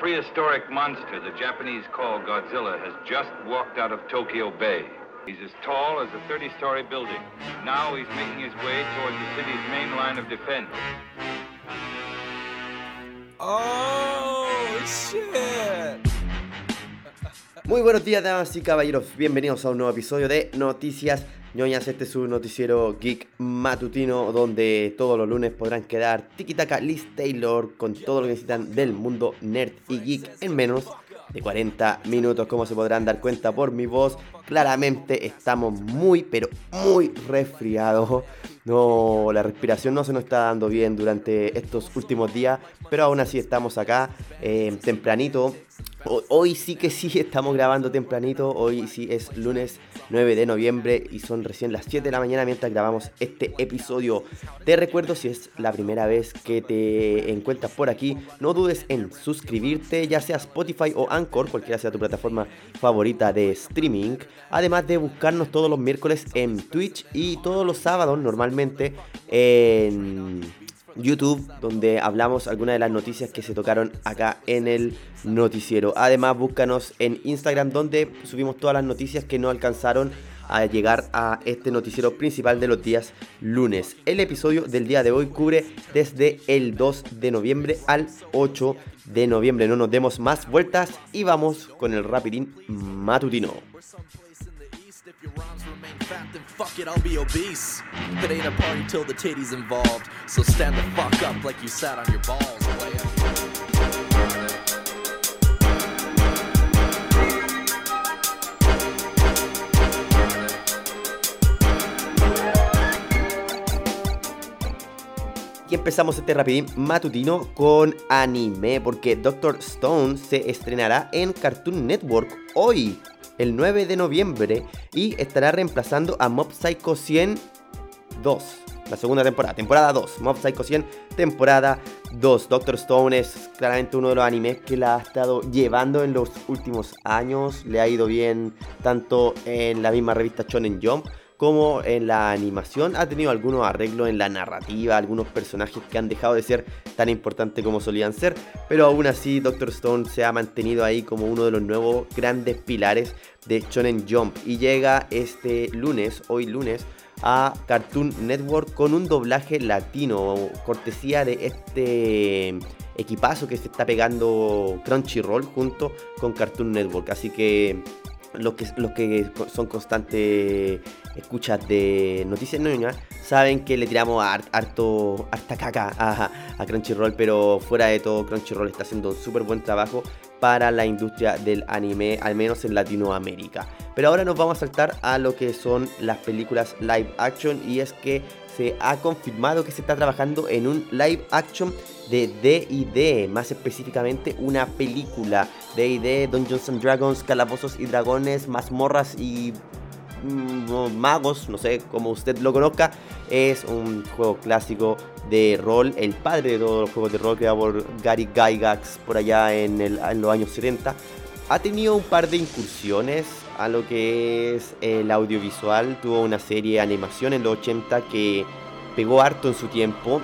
prehistoric monster the Japanese call Godzilla has just walked out of Tokyo Bay. He's as tall as a 30-story building. Now he's making his way towards the city's main line of defense. Oh, shit. Muy buenos días, damas y caballeros. Bienvenidos a un nuevo episodio de Noticias ñoñas. Este es su noticiero geek matutino donde todos los lunes podrán quedar tiki-taka Liz Taylor con todo lo que necesitan del mundo nerd y geek en menos de 40 minutos. Como se podrán dar cuenta por mi voz, claramente estamos muy, pero muy resfriados. No, la respiración no se nos está dando bien durante estos últimos días, pero aún así estamos acá eh, tempranito Hoy sí que sí estamos grabando tempranito, hoy sí es lunes 9 de noviembre y son recién las 7 de la mañana mientras grabamos este episodio. Te recuerdo si es la primera vez que te encuentras por aquí, no dudes en suscribirte, ya sea Spotify o Anchor, cualquiera sea tu plataforma favorita de streaming, además de buscarnos todos los miércoles en Twitch y todos los sábados normalmente en YouTube, donde hablamos algunas de las noticias que se tocaron acá en el noticiero. Además, búscanos en Instagram, donde subimos todas las noticias que no alcanzaron a llegar a este noticiero principal de los días lunes. El episodio del día de hoy cubre desde el 2 de noviembre al 8 de noviembre. No nos demos más vueltas y vamos con el rapidín matutino. Fat, then fuck it, I'll be obese. It ain't a party till the titties involved. So stand the fuck up like you sat on your balls, Y empezamos este rapidín matutino con anime, porque Doctor Stone se estrenará en Cartoon Network hoy el 9 de noviembre y estará reemplazando a Mob Psycho 100 2. La segunda temporada, temporada 2. Mob Psycho 100, temporada 2. Doctor Stone es claramente uno de los animes que la ha estado llevando en los últimos años. Le ha ido bien tanto en la misma revista Shonen Jump como en la animación ha tenido algunos arreglos en la narrativa, algunos personajes que han dejado de ser tan importantes como solían ser, pero aún así Doctor Stone se ha mantenido ahí como uno de los nuevos grandes pilares de Shonen Jump y llega este lunes, hoy lunes, a Cartoon Network con un doblaje latino, cortesía de este equipazo que se está pegando Crunchyroll junto con Cartoon Network. Así que los que, que son constantes escuchas de Noticias Ñoñas saben que le tiramos harto, harta caca a, a, Crunchyroll, pero fuera de todo, Crunchyroll está haciendo un súper buen trabajo para la industria del anime, al menos en Latinoamérica. Pero ahora nos vamos a saltar a lo que son las películas live action, y es que se ha confirmado que se está trabajando en un live action de D&D, más específicamente una película D&D, Dungeons and Dragons, Calabozos y Dragones, mazmorras y mm, magos, no sé cómo usted lo conozca, es un juego clásico de rol, el padre de todos los juegos de rol creado por Gary Gygax por allá en, en los años 70. Ha tenido un par de incursiones a lo que es el audiovisual, tuvo una serie de animación en los 80 que pegó harto en su tiempo.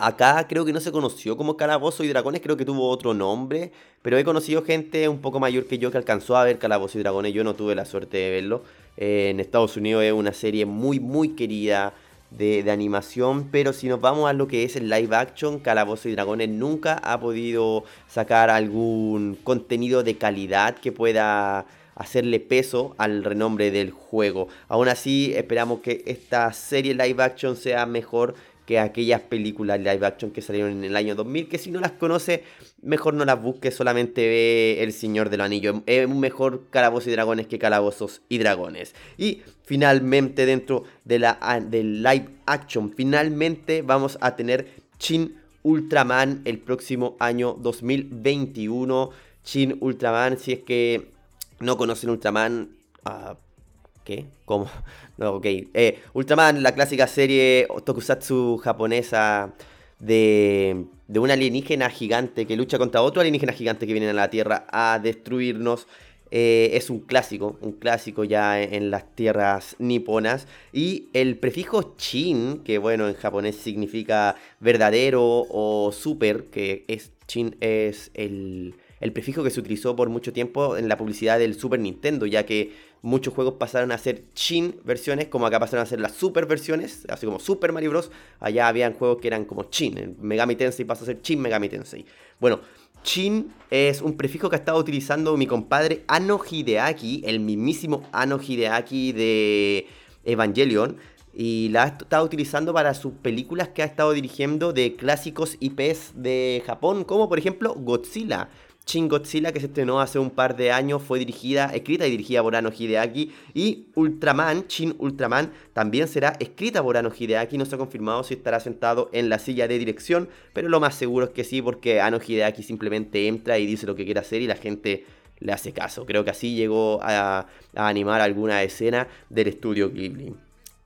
Acá creo que no se conoció como Calabozo y Dragones, creo que tuvo otro nombre, pero he conocido gente un poco mayor que yo que alcanzó a ver Calabozo y Dragones, yo no tuve la suerte de verlo. Eh, en Estados Unidos es una serie muy muy querida de, de, animación, pero si nos vamos a lo que es el live action, Calabozo y Dragones nunca ha podido sacar algún contenido de calidad que pueda hacerle peso al renombre del juego. Aún así, esperamos que esta serie live action sea mejor que aquellas películas live action que salieron en el año 2000, que si no las conoce, mejor no las busque, solamente ve El Señor del Anillo. Es un mejor Calabozos y Dragones que Calabozos y Dragones. Y finalmente dentro de la, del live action, finalmente vamos a tener Chin Ultraman el próximo año 2021. Chin Ultraman, si es que no conocen Ultraman, uh, ¿Qué? ¿Cómo? No, ok. Eh, Ultraman, la clásica serie tokusatsu japonesa de, de un alienígena gigante que lucha contra otro alienígena gigante que viene a la Tierra a destruirnos. Eh, es un clásico, un clásico ya en las tierras niponas. Y el prefijo chin, que bueno, en japonés significa verdadero o super, que es chin es el, el prefijo que se utilizó por mucho tiempo en la publicidad del Super Nintendo, ya que muchos juegos pasaron a ser Chin versiones, como acá pasaron a ser las Super versiones, así como Super Mario Bros. Allá habían juegos que eran como Chin, Megami Tensei pasó a ser Chin Megami Tensei. Bueno, Chin es un prefijo que ha estado utilizando mi compadre Ano Hideaki, el mismísimo Ano Hideaki de Evangelion, y la ha estado utilizando para sus películas que ha estado dirigiendo de clásicos IPs de Japón, como por ejemplo Godzilla. Shin Godzilla, que se estrenó hace un par de años, fue dirigida, escrita y dirigida por Ano Hideaki. Y Ultraman, Shin Ultraman, también será escrita por Ano Hideaki. No se ha confirmado si estará sentado en la silla de dirección, pero lo más seguro es que sí, porque Ano Hideaki simplemente entra y dice lo que quiere hacer y la gente le hace caso. Creo que así llegó a, animar alguna escena del estudio Ghibli.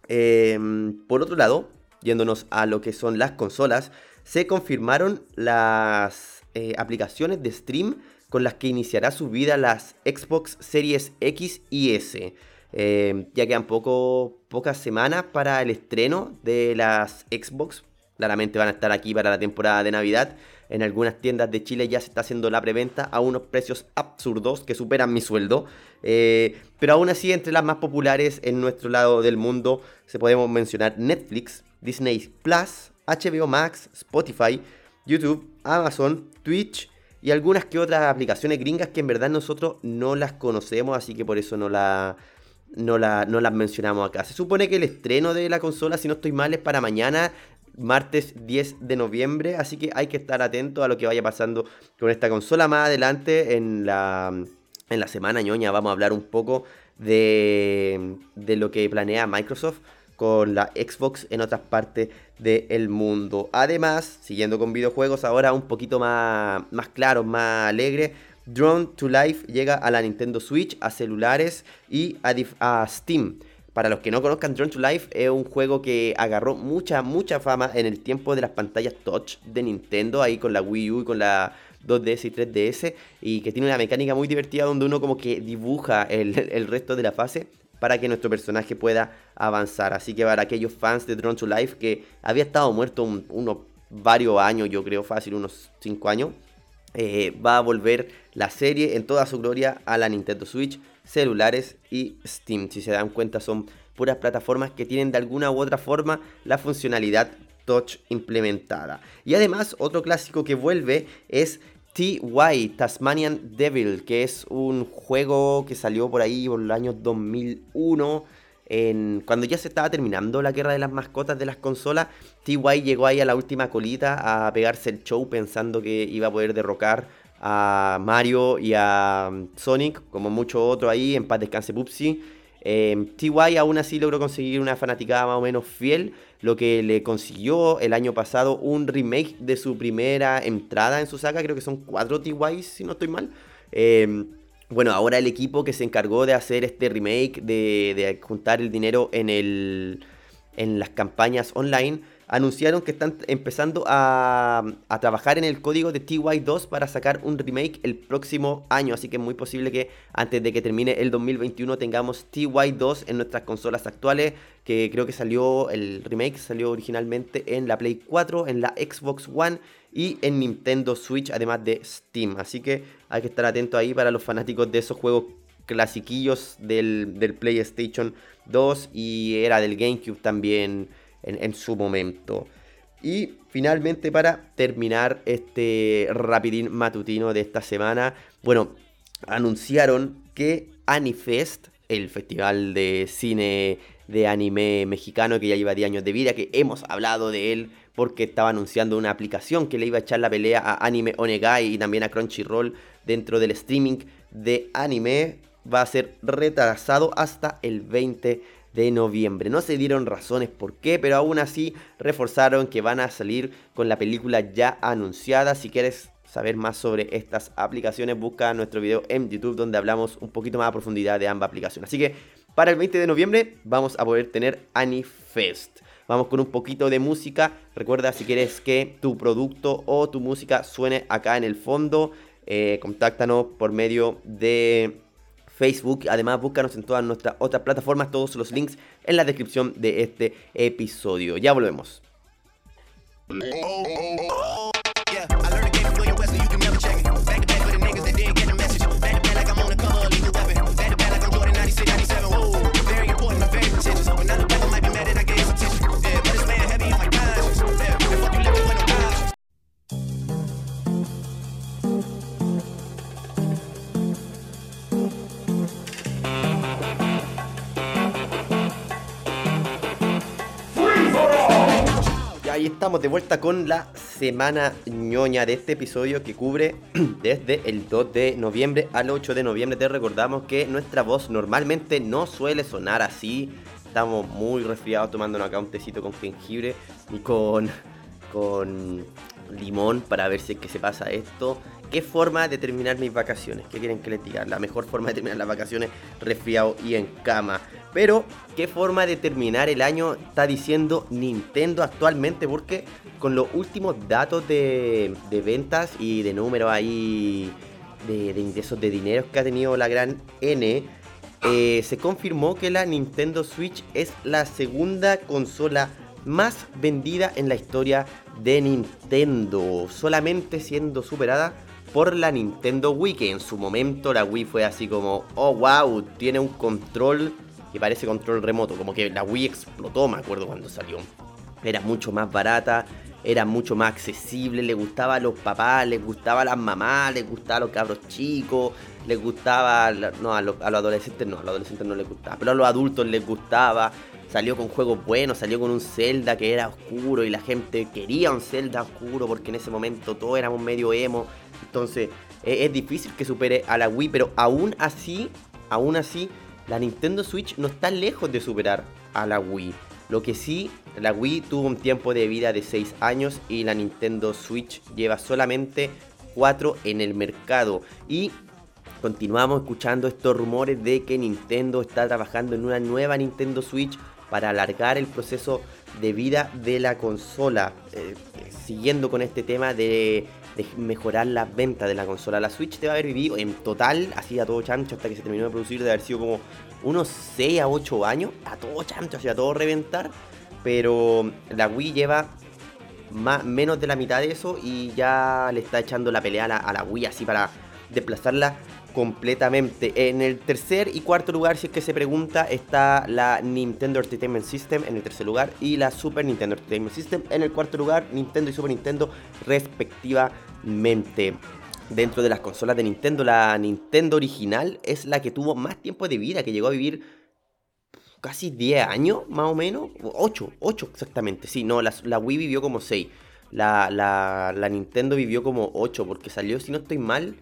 Em, por otro lado, yéndonos a lo que son las consolas, se confirmaron las eh, aplicaciones de stream con las que iniciará su vida las Xbox Series X y S. Eh, ya quedan poco, pocas semanas para el estreno de las Xbox. Claramente van a estar aquí para la temporada de Navidad. En algunas tiendas de Chile ya se está haciendo la preventa a unos precios absurdos que superan mi sueldo. Eh, pero aún así, entre las más populares en nuestro lado del mundo, se podemos mencionar Netflix, Disney Plus, HBO Max, Spotify, YouTube, Amazon, Twitch y algunas que otras aplicaciones gringas que en verdad nosotros no las conocemos, así que por eso no, la, no, la, no las mencionamos acá. Se supone que el estreno de la consola, si no estoy mal, es para mañana, martes 10 de noviembre, así que hay que estar atento a lo que vaya pasando con esta consola. Más adelante en la, en la semana ñoña vamos a hablar un poco de, de lo que planea Microsoft con la Xbox en otras partes del mundo. Además, siguiendo con videojuegos, ahora un poquito más, más claro, más alegre. Drone to Life llega a la Nintendo Switch, a celulares y a, Steam. Para los que no conozcan, Drone to Life es un juego que agarró mucha, mucha fama en el tiempo de las pantallas touch de Nintendo, ahí con la Wii U y con la 2DS y 3DS, y que tiene una mecánica muy divertida donde uno como que dibuja el, el resto de la fase para que nuestro personaje pueda avanzar. Así que para aquellos fans de Drone to Life que había estado muerto unos varios años, yo creo fácil, unos 5 años, eh, va a volver la serie en toda su gloria a la Nintendo Switch, celulares y Steam. Si se dan cuenta son puras plataformas que tienen de alguna u otra forma la funcionalidad touch implementada. Y además otro clásico que vuelve es TY, Tasmanian Devil, que es un juego que salió por ahí por el año 2001. En, cuando ya se estaba terminando la guerra de las mascotas de las consolas, TY llegó ahí a la última colita a pegarse el show pensando que iba a poder derrocar a Mario y a Sonic, como muchos otros ahí, en paz descanse Pupsi. Eh, TY aún así logró conseguir una fanaticada más o menos fiel, lo que le consiguió el año pasado un remake de su primera entrada en su saga, creo que son cuatro TYs si no estoy mal. Em, bueno, ahora el equipo que se encargó de hacer este remake, de, de juntar el dinero en, el, en las campañas online, anunciaron que están empezando a, trabajar en el código de TY2 para sacar un remake el próximo año. Así que es muy posible que antes de que termine el 2021 tengamos TY2 en nuestras consolas actuales. Que creo que salió, el remake salió originalmente en la Play 4, en la Xbox One y en Nintendo Switch, además de Steam. Así que hay que estar atento ahí para los fanáticos de esos juegos clasiquillos del, del PlayStation 2 y era del GameCube también en, su momento. Y finalmente para terminar este rapidín matutino de esta semana, bueno, anunciaron que Anifest, el festival de cine de anime mexicano que ya lleva 10 años de vida, que hemos hablado de él porque estaba anunciando una aplicación que le iba a echar la pelea a Anime Onegai y también a Crunchyroll dentro del streaming de anime, va a ser retrasado hasta el 20 de noviembre. No se dieron razones por qué, pero aún así reforzaron que van a salir con la película ya anunciada. Si quieres saber más sobre estas aplicaciones, busca nuestro video en YouTube donde hablamos un poquito más a profundidad de ambas aplicaciones. Así que para el 20 de noviembre vamos a poder tener Anifest. Vamos con un poquito de música. Recuerda si quieres que tu producto o tu música suene acá en el fondo, eh, contáctanos por medio de Facebook. Además, búscanos en todas nuestras otras plataformas, todos los links en la descripción de este episodio. Ya volvemos. Ahí estamos de vuelta con la semana ñoña de este episodio que cubre desde el 2 de noviembre al 8 de noviembre. Te recordamos que nuestra voz normalmente no suele sonar así. Estamos muy resfriados tomándonos acá un tecito con jengibre y con, con limón para ver si es que se pasa esto. ¿Qué forma de terminar mis vacaciones? ¿Qué quieren que les diga? La mejor forma de terminar las vacaciones resfriado y en cama. Pero, ¿qué forma de terminar el año está diciendo Nintendo actualmente? Porque con los últimos datos de, ventas y de números ahí de, de, ingresos de dinero que ha tenido la gran N, eh, se confirmó que la Nintendo Switch es la segunda consola más vendida en la historia de Nintendo, solamente siendo superada por la Nintendo Wii, que en su momento la Wii fue así como, oh wow, tiene un control que parece control remoto, como que la Wii explotó, me acuerdo cuando salió. Era mucho más barata, era mucho más accesible, le gustaba a los papás, les gustaba a las mamás, les gustaba a los cabros chicos, les gustaba, no, a los, a los adolescentes no, a los adolescentes no les gustaba, pero a los adultos les gustaba. Salió con juegos buenos, salió con un Zelda que era oscuro y la gente quería un Zelda oscuro porque en ese momento todos éramos medio emo. Entonces es, es difícil que supere a la Wii, pero aún así, aún así, la Nintendo Switch no está lejos de superar a la Wii. Lo que sí, la Wii tuvo un tiempo de vida de 6 años y la Nintendo Switch lleva solamente 4 en el mercado. Y continuamos escuchando estos rumores de que Nintendo está trabajando en una nueva Nintendo Switch para alargar el proceso de vida de la consola. Eh, siguiendo con este tema de mejorar las ventas de la consola. La Switch a haber vivido en total, así a todo chancho, hasta que se terminó de producir, de haber sido como unos 6 a 8 años, a todo chancho, así a todo reventar. Pero la Wii lleva menos de la mitad de eso y ya le está echando la pelea a la, a la Wii así para desplazarla completamente. En el tercer y cuarto lugar, si es que se pregunta, está la Nintendo Entertainment System en el tercer lugar y la Super Nintendo Entertainment System en el cuarto lugar, Nintendo y Super Nintendo respectivamente. Dentro de las consolas de Nintendo, la Nintendo original es la que tuvo más tiempo de vida, que llegó a vivir casi 10 años, más o menos. 8, 8 exactamente. Sí, no, la, Wii vivió como 6. La, la, la Nintendo vivió como 8, porque salió, si no estoy mal,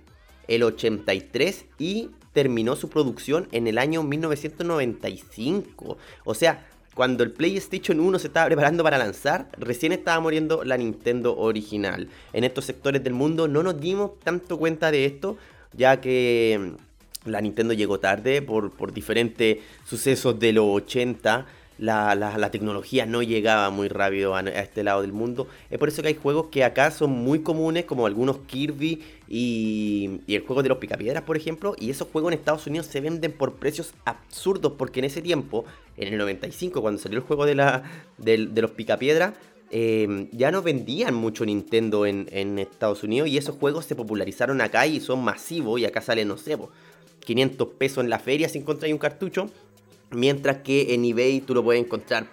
el 83 y terminó su producción en el año 1995. O sea, cuando el PlayStation 1 se estaba preparando para lanzar, recién estaba muriendo la Nintendo original. En estos sectores del mundo no nos dimos tanto cuenta de esto, ya que la Nintendo llegó tarde por, por diferentes sucesos de los 80 la, tecnología no llegaba muy rápido a, este lado del mundo. Es por eso que hay juegos que acá son muy comunes, como algunos Kirby y, el juego de los picapiedras, por ejemplo. Y esos juegos en Estados Unidos se venden por precios absurdos, porque en ese tiempo, en el 95, cuando salió el juego de, la, de, los picapiedras, eh, ya no vendían mucho Nintendo en, en, Estados Unidos y esos juegos se popularizaron acá y son masivos. Y acá salen, no sé, 500 pesos en la feria si encontráis un cartucho Mientras que en eBay tú lo puedes encontrar,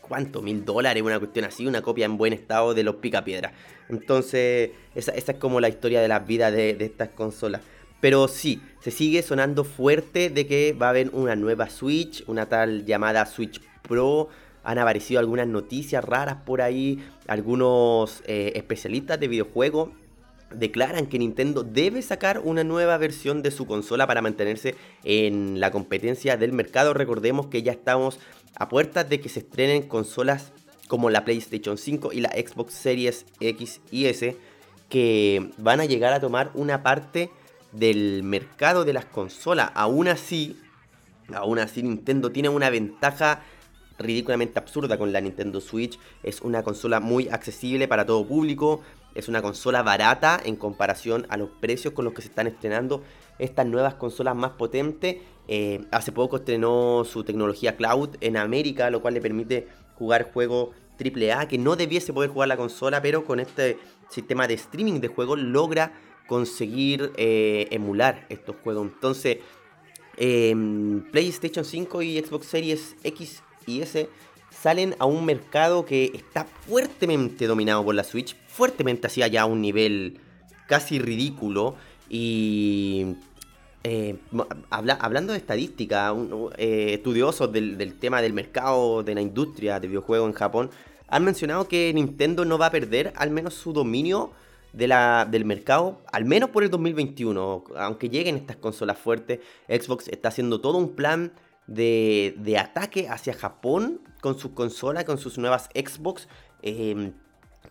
¿cuánto? Mil dólares, una cuestión así, una copia en buen estado de los picapiedras. Entonces, esa, es como la historia de las vidas de, estas consolas. Pero sí, se sigue sonando fuerte de que va a haber una nueva Switch, una tal llamada Switch Pro. Han aparecido algunas noticias raras por ahí, algunos eh, especialistas de videojuegos declaran que Nintendo debe sacar una nueva versión de su consola para mantenerse en la competencia del mercado. Recordemos que ya estamos a puertas de que se estrenen consolas como la PlayStation 5 y la Xbox Series X y S que van a llegar a tomar una parte del mercado de las consolas. Aún así, aún así Nintendo tiene una ventaja ridículamente absurda con la Nintendo Switch. Es una consola muy accesible para todo público. Es una consola barata en comparación a los precios con los que se están estrenando estas nuevas consolas más potentes. Eh, hace poco estrenó su tecnología cloud en América, lo cual le permite jugar juegos AAA que no debiese poder jugar la consola, pero con este sistema de streaming de juegos logra conseguir eh, emular estos juegos. Entonces, em, PlayStation 5 y Xbox Series X y S salen a un mercado que está fuertemente dominado por la Switch, fuertemente hacia ya un nivel casi ridículo y eh, hablando de estadística, eh, estudiosos del, tema del mercado, de la industria de videojuegos en Japón, han mencionado que Nintendo no va a perder al menos su dominio de la, del mercado, al menos por el 2021. Aunque lleguen estas consolas fuertes, Xbox está haciendo todo un plan de, de ataque hacia Japón con sus consolas, con sus nuevas Xbox. Em,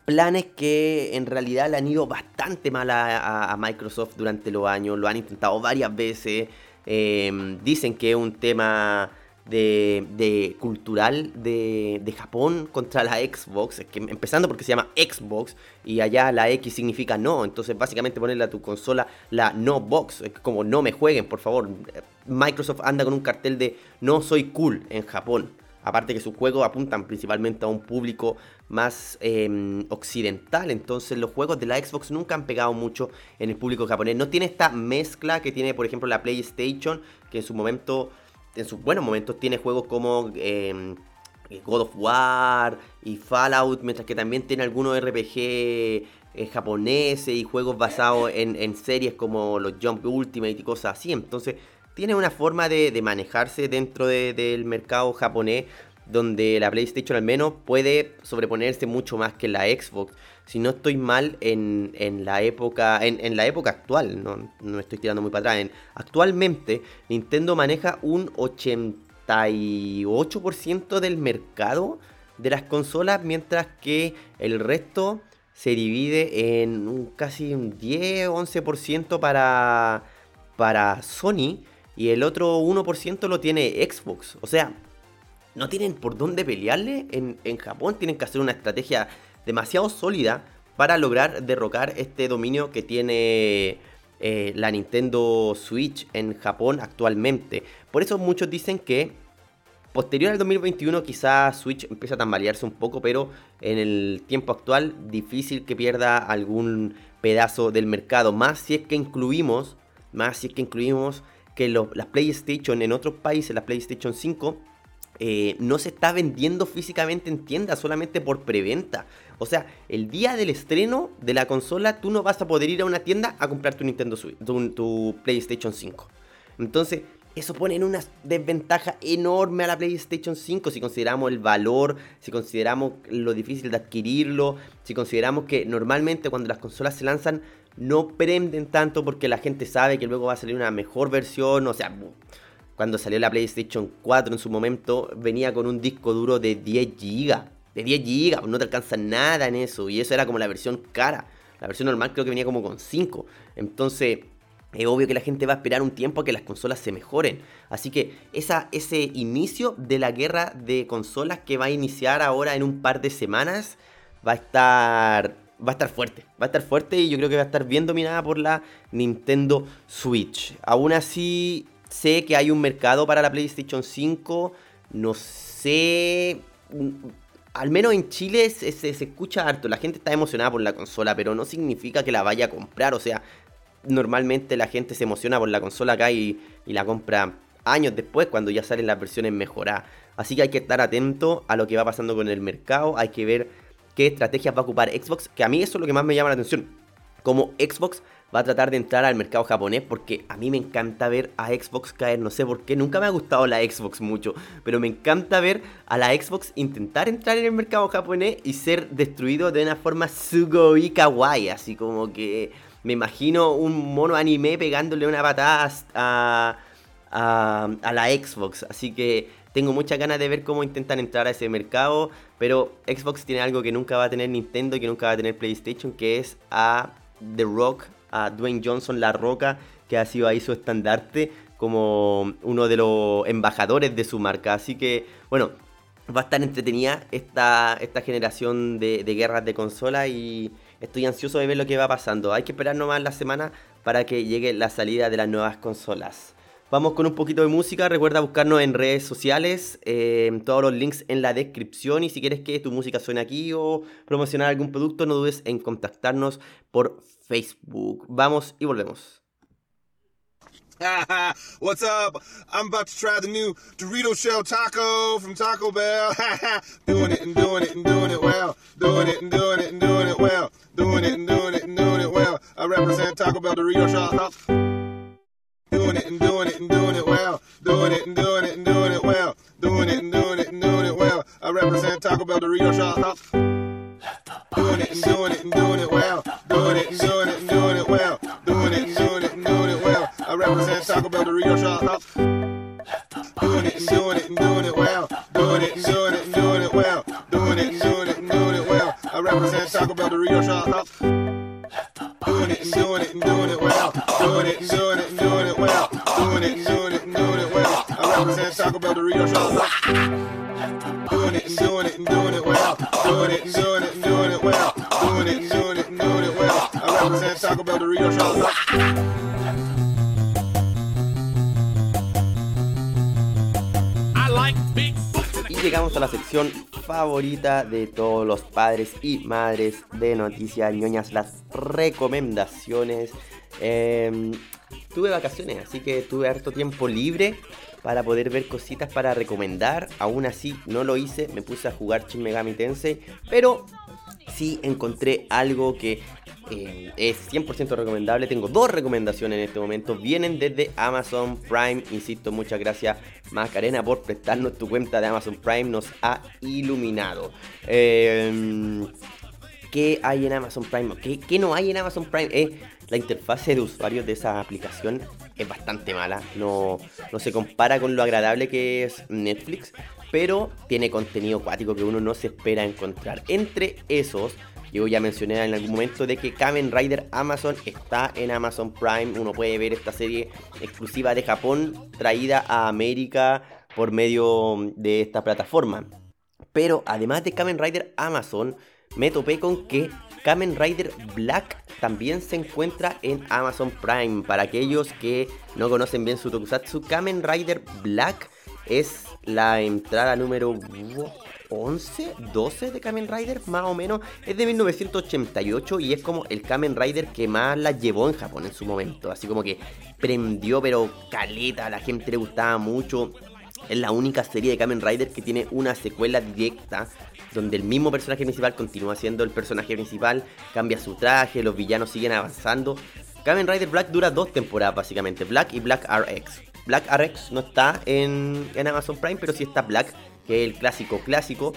planes que en realidad le han ido bastante mal a, Microsoft durante los años, lo han intentado varias veces, em, dicen que es un tema de, cultural de, Japón contra la Xbox, que, empezando porque se llama Xbox y allá la X significa no, entonces básicamente ponerle a tu consola la no box, como no me jueguen, por favor. Microsoft anda con un cartel de no soy cool en Japón. Aparte que sus juegos apuntan principalmente a un público más em, occidental, entonces los juegos de la Xbox nunca han pegado mucho en el público japonés. No tiene esta mezcla que tiene, por ejemplo, la PlayStation, que en su momento en sus buenos momentos tiene juegos como em, God of War y Fallout, mientras que también tiene algunos RPG eh, japoneses y juegos basados en, series como los Jump Ultimate y cosas así. Entonces tiene una forma de, manejarse dentro del mercado japonés donde la PlayStation al menos puede sobreponerse mucho más que la Xbox. Si no estoy mal en, la época en, la época actual, no, me estoy tirando muy para atrás. actualmente Nintendo maneja un 88% del mercado de las consolas, mientras que el resto se divide en casi un 10-11% para, para Sony y el otro 1% lo tiene Xbox. O sea, no tienen por dónde pelearle en, Japón, tienen que hacer una estrategia demasiado sólida para lograr derrocar este dominio que tiene eh, la Nintendo Switch en Japón actualmente. Por eso muchos dicen que posterior al 2021 quizás Switch empieza a tambalearse un poco, pero en el tiempo actual difícil que pierda algún pedazo del mercado, más si es que incluimos, más si es que incluimos que las PlayStation en otros países, la PlayStation 5 eh, no se está vendiendo físicamente en tiendas, solamente por preventa. O sea, el día del estreno de la consola, tú no vas a poder ir a una tienda a comprar tu Nintendo Switch, tu, PlayStation 5. Entonces, eso pone en una desventaja enorme a la PlayStation 5 si consideramos el valor, si consideramos lo difícil de adquirirlo, si consideramos que normalmente cuando las consolas se lanzan no prenden tanto porque la gente sabe que luego va a salir una mejor versión, o sea, cuando salió la PlayStation 4 en su momento, venía con un disco duro de 10 GB. De 10 GB, no te alcanza nada en eso. Y eso era como la versión cara. La versión normal creo que venía como con 5. Entonces, es obvio que la gente va a esperar un tiempo a que las consolas se mejoren. Así que ese inicio de la guerra de consolas que va a iniciar ahora en un par de semanas va a estar va a estar fuerte. Va a estar fuerte y yo creo que va a estar bien dominada por la Nintendo Switch. Aún así, Sé que hay un mercado para la PlayStation 5. No sé. Al menos en Chile se, escucha harto. La gente está emocionada por la consola, pero no significa que la vaya a comprar. O sea, normalmente la gente se emociona por la consola acá y, la compra años después, cuando ya salen las versiones mejoradas. Así que hay que estar atento a lo que va pasando con el mercado. Hay que ver qué estrategias va a ocupar Xbox. Que a mí eso es lo que más me llama la atención. Como Xbox va a tratar de entrar al mercado japonés porque a mí me encanta ver a Xbox caer, no sé por qué, nunca me ha gustado la Xbox mucho, pero me encanta ver a la Xbox intentar entrar en el mercado japonés y ser destruido de una forma sugoi kawaii, así como que me imagino un mono anime pegándole una patada a, a, la Xbox, así que tengo muchas ganas de ver cómo intentan entrar a ese mercado, pero Xbox tiene algo que nunca va a tener Nintendo y que nunca va a tener PlayStation, que es a The Rock a Dwayne Johnson La Roca, que ha sido ahí su estandarte como uno de los embajadores de su marca. Así que, bueno, va a estar entretenida esta, esta generación de, de guerras de consola y estoy ansioso de ver lo que va pasando. Hay que esperar nomás la semana para que llegue la salida de las nuevas consolas. Vamos con un poquito de música. Recuerda buscarnos en redes sociales. Eh, todos los links en la descripción. Y si quieres que tu música suene aquí o promocionar algún producto, no dudes en contactarnos por Facebook. Vamos y volvemos. What's up? I'm about to try the new Dorito Shell Taco from Taco Bell. doing it and doing it and doing it well. Doing it and doing it and doing it well. Doing it and doing it and doing it well. I represent Taco Bell Dorito Shell Taco. Doing it and doing it and doing it well. Doing it and doing it and doing it well. Doing it and doing it and doing it well. I represent Taco Bell Dorito shop. Doing it and doing it and doing it well. Doing it and doing it and doing it well. Doing it and doing it and doing it well. I represent Taco Bell Dorito shop. Doing it and doing it and doing it well. Doing it and doing it and doing it well. Doing it and doing it and doing it well. I represent Taco Bell Dorito shop. Favorita de todos los padres y madres de noticias ñoñas, las recomendaciones. Em, tuve vacaciones, así que tuve harto tiempo libre para poder ver cositas para recomendar. Aún así no lo hice, me puse a jugar Shin Megami Tensei, pero sí encontré algo que eh, es 100% recomendable. Tengo dos recomendaciones en este momento. Vienen desde Amazon Prime. Insisto, muchas gracias Macarena por prestarnos tu cuenta de Amazon Prime. Nos ha iluminado. Eh, ¿Qué hay en Amazon Prime? ¿Qué, qué no hay en Amazon Prime? Eh, la interfase de usuario de esa aplicación es bastante mala. No, no se compara con lo agradable que es Netflix. Pero tiene contenido acuático que uno no se espera encontrar. Entre esos yo ya mencioné en algún momento de que Kamen Rider Amazon está en Amazon Prime. Uno puede ver esta serie exclusiva de Japón traída a América por medio de esta plataforma. Pero además de Kamen Rider Amazon, me topé con que Kamen Rider Black también se encuentra en Amazon Prime. Para aquellos que no conocen bien su tokusatsu, Kamen Rider Black es la entrada número 11, 12 de Kamen Rider, más o menos. Es de 1988 y es como el Kamen Rider que más la llevó en Japón en su momento. Así como que prendió, pero caleta, a la gente le gustaba mucho. Es la única serie de Kamen Rider que tiene una secuela directa donde el mismo personaje principal continúa siendo el personaje principal, cambia su traje, los villanos siguen avanzando. Kamen Rider Black dura dos temporadas básicamente, Black y Black RX. Black RX no está en, en Amazon Prime, pero sí está Black, que es el clásico clásico,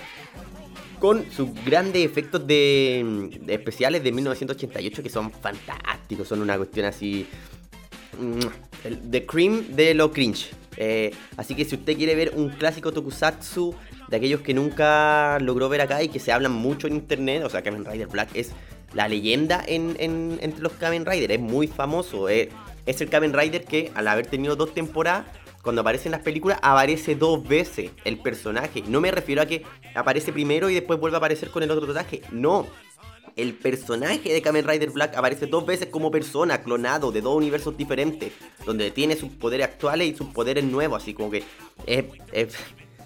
con sus grandes efectos de, de especiales de 1988 que son fantásticos, son una cuestión así... mm, The cream de lo cringe. Eh, así que si usted quiere ver un clásico tokusatsu de aquellos que nunca logró ver acá y que se hablan mucho en internet, o sea, Kamen Rider Black es la leyenda en, en- entre los Kamen Rider, es muy famoso. eh. Es el Kamen Rider que al haber tenido dos temporadas, cuando aparece en las películas, aparece dos veces el personaje. No me refiero a que aparece primero y después vuelve a aparecer con el otro traje. No, el personaje de Kamen Rider Black aparece dos veces como persona, clonado de dos universos diferentes, donde tiene sus poderes actuales y sus poderes nuevos, así como que es-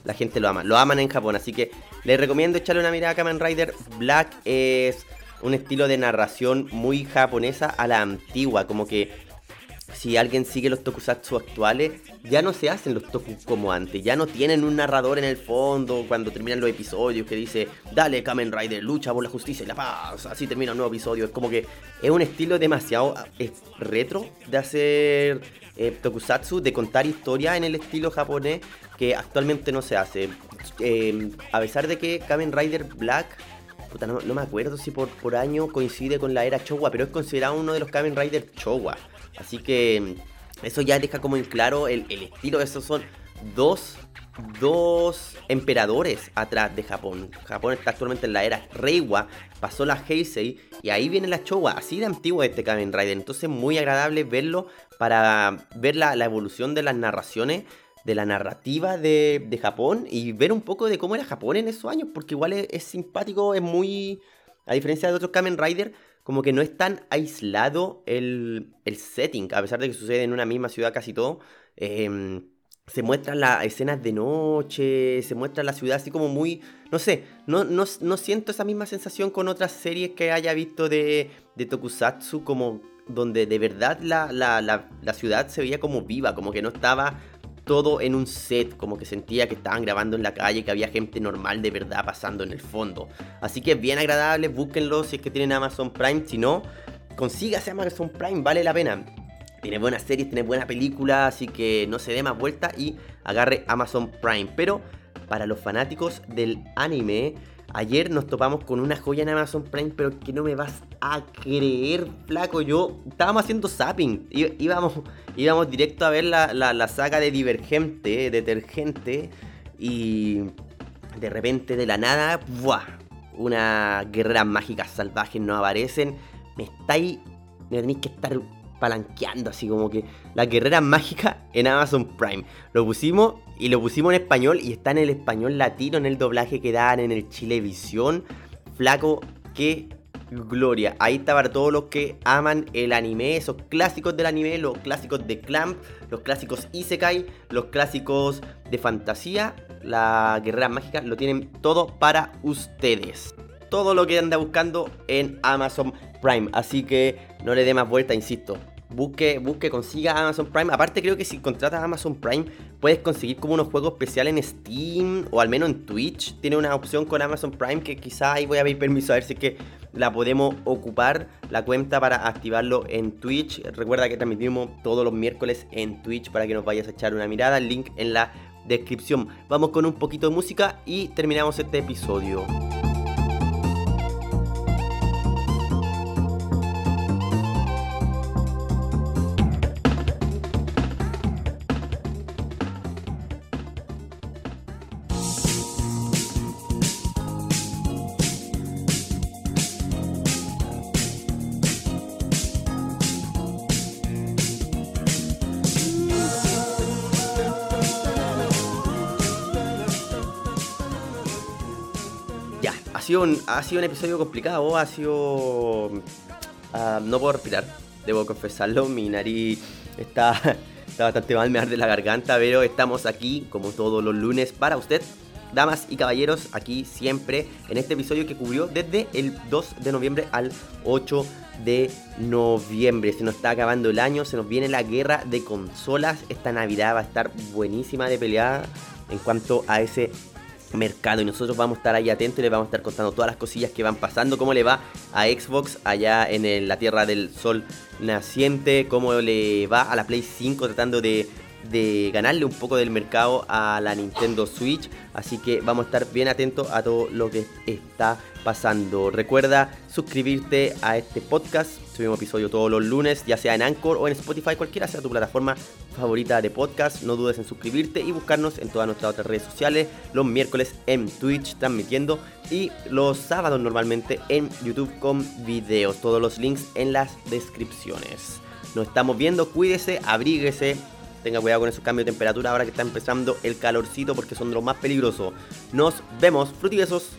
la gente lo ama, lo aman en Japón, así que les recomiendo echarle una mirada a Kamen Rider Black, es un estilo de narración muy japonesa a la antigua, como que si alguien sigue los tokusatsu actuales, ya no se hacen los tokus como antes. Ya no tienen un narrador en el fondo cuando terminan los episodios que dice, dale Kamen Rider, lucha por la justicia y la paz. Así termina un nuevo episodio. Es como que es un estilo demasiado retro de hacer eh, tokusatsu, de contar historia en el estilo japonés que actualmente no se hace. Eh, a pesar de que Kamen Rider Black Puta, no, no me acuerdo si por, por año coincide con la era Showa, pero es considerado uno de los Kamen Rider Showa. Así que mm, eso ya deja como en claro el, el estilo. Esos son dos, dos emperadores atrás de Japón. Japón está actualmente en la era Reiwa, pasó la Heisei y ahí viene la Showa. Así de antiguo este Kamen Rider. Entonces muy agradable verlo para ver la, la evolución de las narraciones de la narrativa de, de Japón y ver un poco de cómo era Japón en esos años, porque igual es, es simpático, es muy... A diferencia de otros Kamen Rider, como que no es tan aislado el, el setting, a pesar de que sucede en una misma ciudad casi todo. em, se muestran las escenas de noche, se muestra la ciudad así como muy... No sé, no, no, no siento esa misma sensación con otras series que haya visto de, de Tokusatsu, como donde de verdad la, la, la, la ciudad se veía como viva, como que no estaba todo en un set, como que sentía que estaban grabando en la calle, que había gente normal de verdad pasando en el fondo. Así que es bien agradable, búsquenlo si es que tienen Amazon Prime, si no, consígase Amazon Prime, vale la pena. Tiene buenas series, tiene buena película, así que no se dé más vuelta y agarre Amazon Prime. Pero para los fanáticos del anime, ayer nos topamos con una joya en Amazon Prime, pero que no me vas a creer, flaco. Yo estábamos haciendo zapping, íbamos, íbamos directo a ver la, la, saga de Divergente, Detergente, y de repente de la nada, ¡buah! Una guerrera mágica salvaje nos aparecen. Me estáis. Me tenéis que estar palanqueando, así como que la guerrera mágica en Amazon Prime. Lo pusimos y lo pusimos en español y está en el español latino, en el doblaje que dan en el Chilevisión. Flaco, qué gloria. Ahí está para todos los que aman el anime, esos clásicos del anime, los clásicos de Clamp, los clásicos Isekai, los clásicos de fantasía, la guerrera mágica, lo tienen todo para ustedes. Todo lo que anda buscando en Amazon Prime. Así que no le dé más vuelta, insisto busque, busque, consiga Amazon Prime. Aparte creo que si contratas Amazon Prime puedes conseguir como unos juegos especiales en Steam o al menos en Twitch. Tiene una opción con Amazon Prime que quizá ahí voy a pedir permiso a ver si es que la podemos ocupar la cuenta para activarlo en Twitch. Recuerda que transmitimos todos los miércoles en Twitch para que nos vayas a echar una mirada. Link en la descripción. Vamos con un poquito de música y terminamos este episodio. Ha sido un episodio complicado, ha sido... Ah, no puedo respirar, debo confesarlo, mi nariz está, bastante mal, me arde la garganta, pero estamos aquí como todos los lunes para usted, damas y caballeros, aquí siempre en este episodio que cubrió desde el 2 de noviembre al 8 de noviembre. Se nos está acabando el año, se nos viene la guerra de consolas. Esta Navidad va a estar buenísima de peleada en cuanto a ese mercado y nosotros vamos a estar ahí atentos y les vamos a estar contando todas las cosillas que van pasando, cómo le va a Xbox allá en la Tierra del Sol naciente, cómo le va a la Play 5 tratando de, de ganarle un poco del mercado a la Nintendo Switch, así que vamos a estar bien atentos a todo lo que está pasando. Recuerda suscribirte a este podcast. Subimos episodio todos los lunes, ya sea en Anchor o en Spotify, cualquiera sea tu plataforma favorita de podcast. No dudes en suscribirte y buscarnos en todas nuestras otras redes sociales. Los miércoles en Twitch transmitiendo y los sábados normalmente en YouTube con videos. Todos los links en las descripciones. Nos estamos viendo, cuídese, abríguese, tenga cuidado con esos cambios de temperatura ahora que está empezando el calorcito porque son de más peligrosos. Nos vemos, frutibesos.